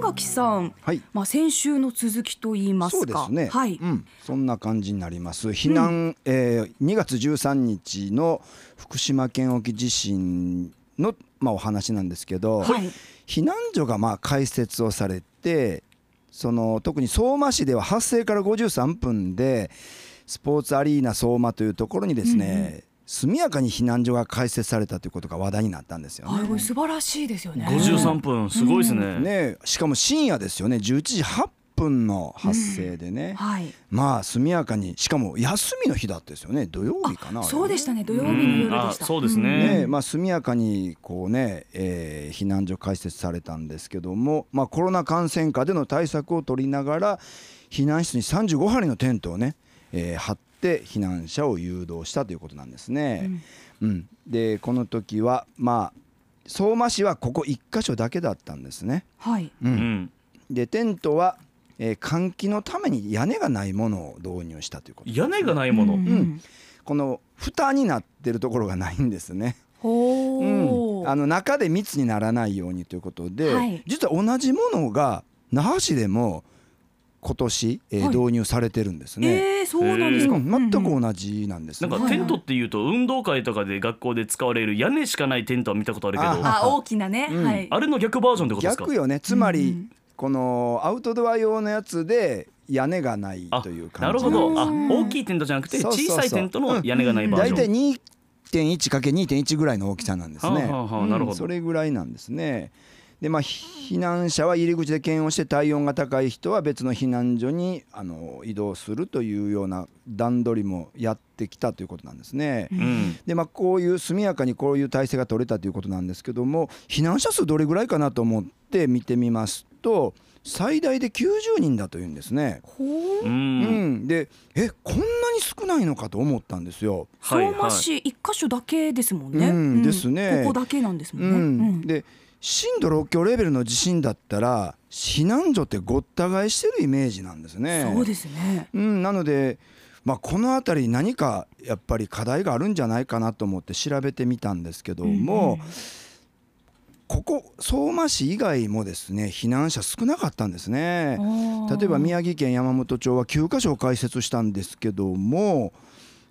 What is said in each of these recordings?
垣さん、はいまあ先週の続きと言いますか。そうですね、はい。うん、そんな感じになります避難、えー2月13日の福島県沖地震の、まあ、お話なんですけど、はい。避難所がまあ開設をされてその特に相馬市では発生から53分でスポーツアリーナ相馬というところにですね、速やかに避難所が開設されたということが話題になったんですよね。素晴らしいですよね。53分すごいですね。ねしかも深夜ですよね11時8分の発生でね、はい。まあ速やかにしかも休みの日だったですよね土曜日かなそうでしたね。土曜日のうん夜でした。あそうですねねまあ、速やかにこう、ねえー避難所開設されたんですけども、まあ、コロナ感染下での対策を取りながら避難室に35針のテントをね、えー張って避難者を誘導したということなんですね。うんでこの時は、まあ、相馬市はここ1箇所だけだったんですね。はい。ううんん。でテントは、えー換気のために屋根がないものを導入したということ屋根がないもの。うんんこの蓋になってるところがないんですね。ほうん、う。あの中で密にならないようにということで、はい実は同じものが那覇市でも今年、えーはい導入されてるんですね。ええそうなんですか。うん全く同じなんですね。なんかテントっていうと運動会とかで学校で使われる屋根しかないテントは見たことあるけど、ああ大きなね。うんはい。あれの逆バージョンってことですか？逆。よねつまり、うんこのアウトドア用のやつで屋根がないあという感じなるほど。あうん大きいテントじゃなくてそうそうそう小さいテントの屋根がないバージョン。大体 2.1×2.1 ぐらいの大きさなんですね。はあはあはあなるほどうんそれぐらいなんですね。でまあ避難者は入り口で検温して体温が高い人は別の避難所にあの移動するというような段取りもやってきたということなんですね。うん。でまあ、こういう速やかにこういう体制が取れたということなんですけども避難者数どれぐらいかなと思って見てみますと最大で90人だというんですね。ほう。う。うんん、でえこんなに少ないのかと思ったんですよ。相馬市一箇所だけですもんね。うんですねここだけなんですもうんんね。で震度6強レベルの地震だったら避難所ってごった返してるイメージなんですね。そうですね。うん、なので、まあ、この辺り何かやっぱり課題があるんじゃないかなと思って調べてみたんですけども、ここ相馬市以外もですね避難者少なかったんですね。例えば宮城県山本町は9カ所開設したんですけども、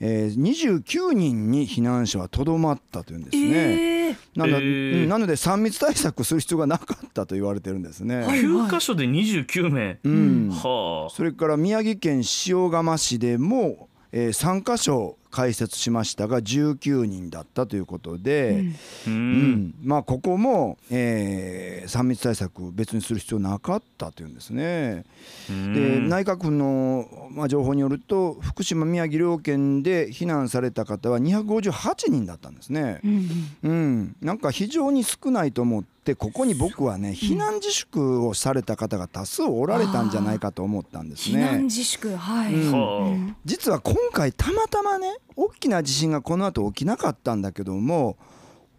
えー、29人に避難者はとどまったというんですね。ええなのでえーうんなので3密対策する必要がなかったと言われてるんですね。はい九箇所で29名。うんはあ。それから宮城県塩釜市でも、えー、3カ所開設しましたが19人だったということで、ううんん。まあここも、えー、3密対策別にする必要なかったというんですね。で内閣府の、まあ、情報によると福島宮城両県で避難された方は258人だったんですね。うんうん、なんか非常に少ないと思ってここに僕はね避難自粛をされた方が多数おられたんじゃないかと思ったんです避難ね。自粛はい。うんは実は今回たまたまね大きな地震がこの後起きなかったんだけども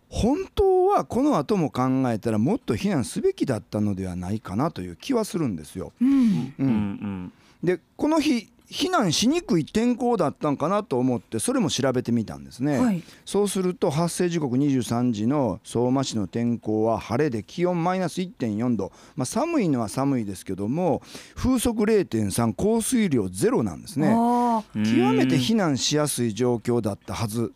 本当はこの後も考えたらもっと避難すべきだったのではないかなという気はするんですよ。うん。うあ。うんんでこの日避難しにくい天候だったんかなと思ってそれも調べてみたんですね。はい。そうすると発生時刻23時の相馬市の天候は晴れで気温マイナス1.4度、まあ、寒いのは寒いですけども風速0.3降水量ゼロなんですね。極めて避難しやすい状況だったはず。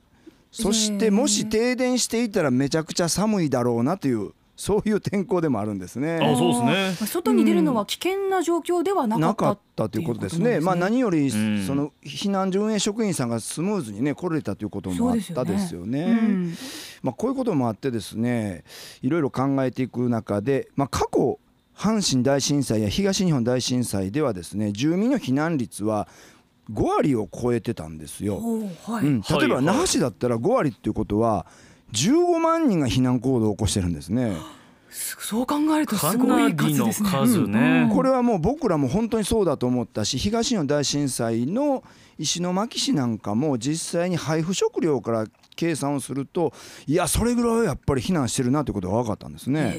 そしてもし停電していたらめちゃくちゃ寒いだろうなというそういう天候でもあるんですね。あそうですね。まあ外に出るのは危険な状況ではなかったなかったということですね。まあ何よりうん。その避難所運営職員さんがスムーズにね来れたということもあったですよね。うん。まあこういうこともあってですね、いろいろ考えていく中で、まあ過去阪神大震災や東日本大震災ではですね、住民の避難率は5割を超えてたんですよ。はい。うん、例えばはい那覇市だったら5割っていうことは15万人が避難行動を起こしてるんですね。そう考えるとかすごない数ですね。数ね。これはもう僕らも本当にそうだと思ったし東日本大震災の石巻市なんかも実際に配布食料から計算をするといやそれぐらいはやっぱり避難してるなということが分かったんですね。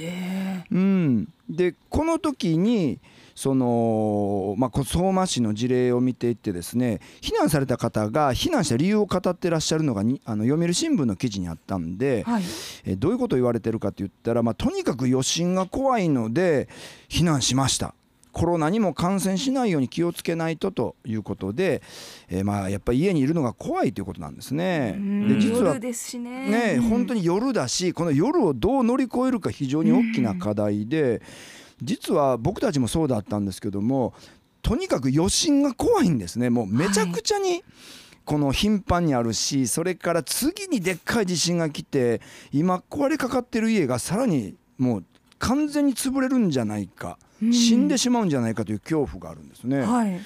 へうん、でこの時にその、まあ、こ相馬市の事例を見ていってですね避難された方が避難した理由を語ってらっしゃるのがにあの読売新聞の記事にあったんで、はい。えどういうことを言われてるかって言ったら、まあ、とにかく余震が怖いので避難しましたコロナにも感染しないように気をつけないとということで、えーまあやっぱり家にいるのが怖いということなんですね。うんで実はね。本当に夜だしこの夜をどう乗り越えるか非常に大きな課題で、実は僕たちもそうだったんですけどもとにかく余震が怖いんですねもうめちゃくちゃに、この頻繁にあるしそれから次にでっかい地震が来て今壊れかかってる家がさらにもう完全に潰れるんじゃないか、うん死んでしまうんじゃないかという恐怖があるんですね。はい。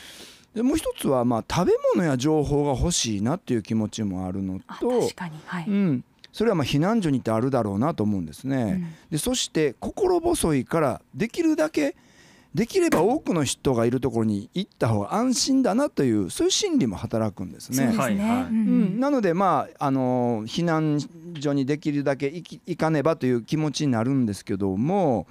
でもう一つはまあ食べ物や情報が欲しいなっていう気持ちもあるのあと確かにはい。うん、それはまあ避難所にってあるだろうなと思うんですね。でそして心細いからできるだけできれば多くの人がいるところに行った方が安心だなというそういう心理も働くんですね。なのでまああの避難所にできるだけ行き行かねばという気持ちになるんですけども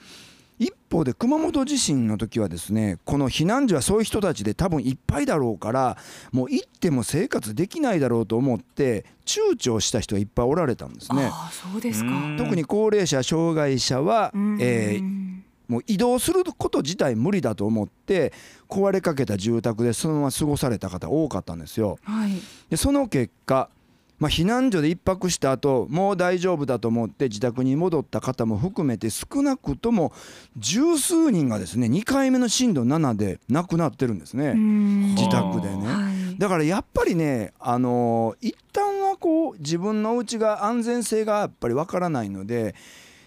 一方で熊本地震の時はですねこの避難所はそういう人たちで多分いっぱいだろうからもう行っても生活できないだろうと思って躊躇した人がいっぱいおられたんですね。ああそうですか。うん特に高齢者障害者は、うんえーもう移動すること自体無理だと思って壊れかけた住宅でそのまま過ごされた方多かったんですよ。はい。でその結果、まあ、避難所で一泊した後もう大丈夫だと思って自宅に戻った方も含めて少なくとも十数人がですね2回目の震度7で亡くなってるんですね。自宅でねはい。だからやっぱりね、あのー一旦はこう自分のお家が安全性がやっぱりわからないので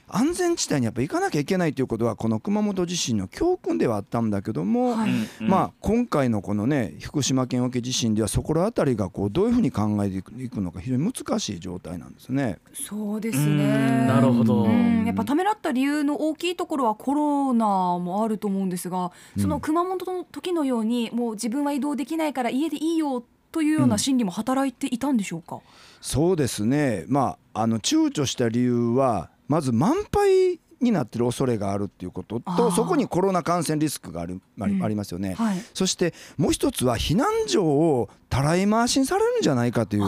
安全地帯にやっぱ行かなきゃいけないということはこの熊本地震の教訓ではあったんだけども、はい。うんまあ、今回のこのね福島県沖地震ではそこら辺りがこうどういうふうに考えていくのか非常に難しい状態なんですね。そうですうん。ね。なるほど。うん。やっぱためらった理由の大きいところはコロナもあると思うんですが、その熊本の時のようにもう自分は移動できないから家でいいよというような心理も働いていたんでしょうか？そうですね、まあ、あの躊躇した理由はまず満杯になってる恐れがあるっていうこととそこにコロナ感染リスクがあるありうんありますよね。はい。そしてもう一つは避難所をたらい回しにされるんじゃないかという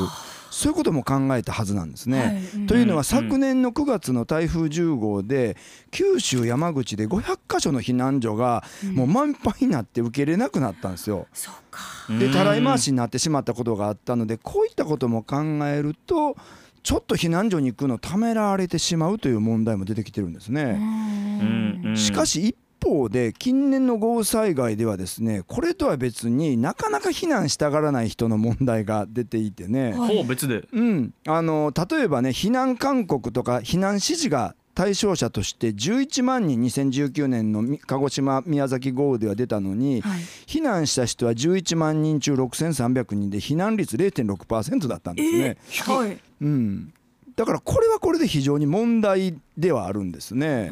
そういうことも考えたはずなんですね。はいうんというのはうん昨年の9月の台風10号で九州山口で500箇所の避難所がもう満杯になって受け入れなくなったんですよ。そうか。でたらい回しになってしまったことがあったのでこういったことも考えるとちょっと避難所に行くのためらわれてしまうという問題も出てきてるんですね。しかし一方で近年の豪雨災害ではですねこれとは別になかなか避難したがらない人の問題が出ていてね、はいほう別で。うん、あの例えばね避難勧告とか避難指示が対象者として11万人2019年のみ鹿児島宮崎豪雨では出たのに、はい。避難した人は11万人中6300人で避難率0.6%だったんですね。はい。うん、だからこれはこれで非常に問題ではあるんですね。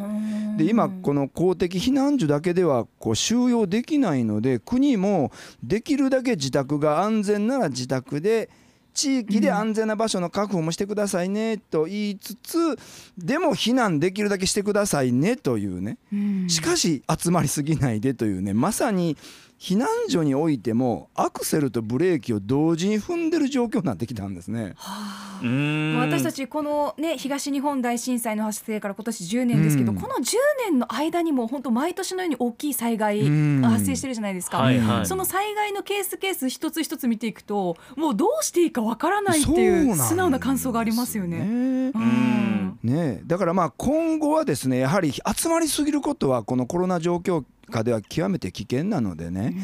で今この公的避難所だけではこう収容できないので国もできるだけ自宅が安全なら自宅で地域で安全な場所の確保もしてくださいねと言いつつでも避難できるだけしてくださいねというね。うん。しかし集まりすぎないでというね。まさに避難所においてもアクセルとブレーキを同時に踏んでる状況になってきたんですね。はあ私たちこのね東日本大震災の発生から今年10年ですけど、うん。この10年の間にも本当毎年のように大きい災害うん。が発生してるじゃないですか、はいはい。その災害のケースケース一つ一つ見ていくともうどうしていいかわからないっていそう素直な感想がありますよね。ね。うん。ね。えだからまあ今後はですねやはり集まりすぎることはこのコロナ状況下では極めて危険なのでね、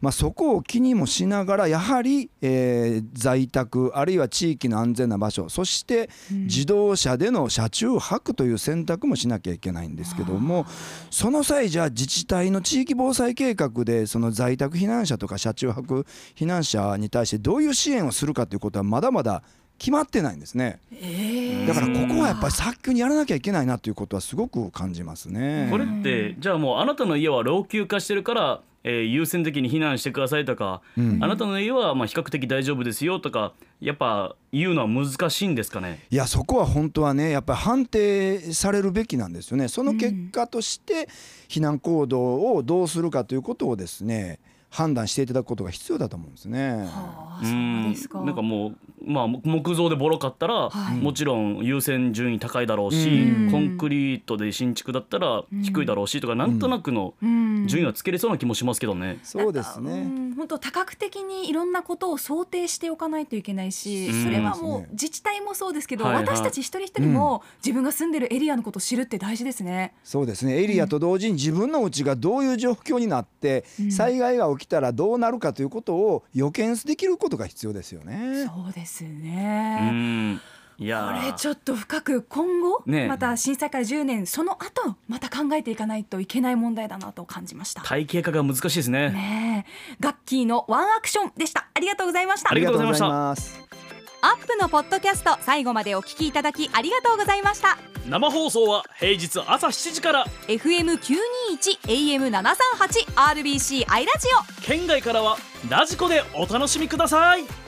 まあ、そこを気にもしながらやはり、えー在宅あるいは地域の安全な場所そして自動車での車中泊という選択もしなきゃいけないんですけどもその際じゃあ自治体の地域防災計画でその在宅避難者とか車中泊避難者に対してどういう支援をするかということはまだまだ決まってないんですね。ええだからここはやっぱり早急にやらなきゃいけないなということはすごく感じますね。これってじゃあもうあなたの家は老朽化してるからえー優先的に避難してくださいとか、うんあなたの家はまあ比較的大丈夫ですよとかやっぱ言うのは難しいんですかね？いやそこは本当はねやっぱり判定されるべきなんですよねその結果として避難行動をどうするかということをですね判断していただくことが必要だと思うんですね。はあ、うそうんですか。なんかもう、まあ、木造でボロかったら、はい。もちろん優先順位高いだろうし、うん。コンクリートで新築だったら低いだろうしとか、なんとなくのうん。順位はつけれそうな気もしますけどね。そうですうね。ん本当多角的にいろんなことを想定しておかないといけないし、うん。それはもそう自治体もそうですけど、はいはい。私たち一人一人も自分が住んでるエリアのことを知るって大事ですね。そうですね。エリアと同時に自分の家がどういう状況になって、うん。災害が起きたらどうなるかということを予見できることが必要ですよね。そうですうね。んいやこーれちょっと深く今後、ねまた震災から10年その後また考えていかないといけない問題だなと感じました。体系化が難しいですね。ねえ、ガッキーのワンアクションでした。ありがとうございましたあ。りがとうございました。アップのポッドキャスト最後までお聞きいただきありがとうございました。生放送は平日朝7時から FM 九二一 AM 七三八 RBC アイラジオ。県外からはラジコでお楽しみください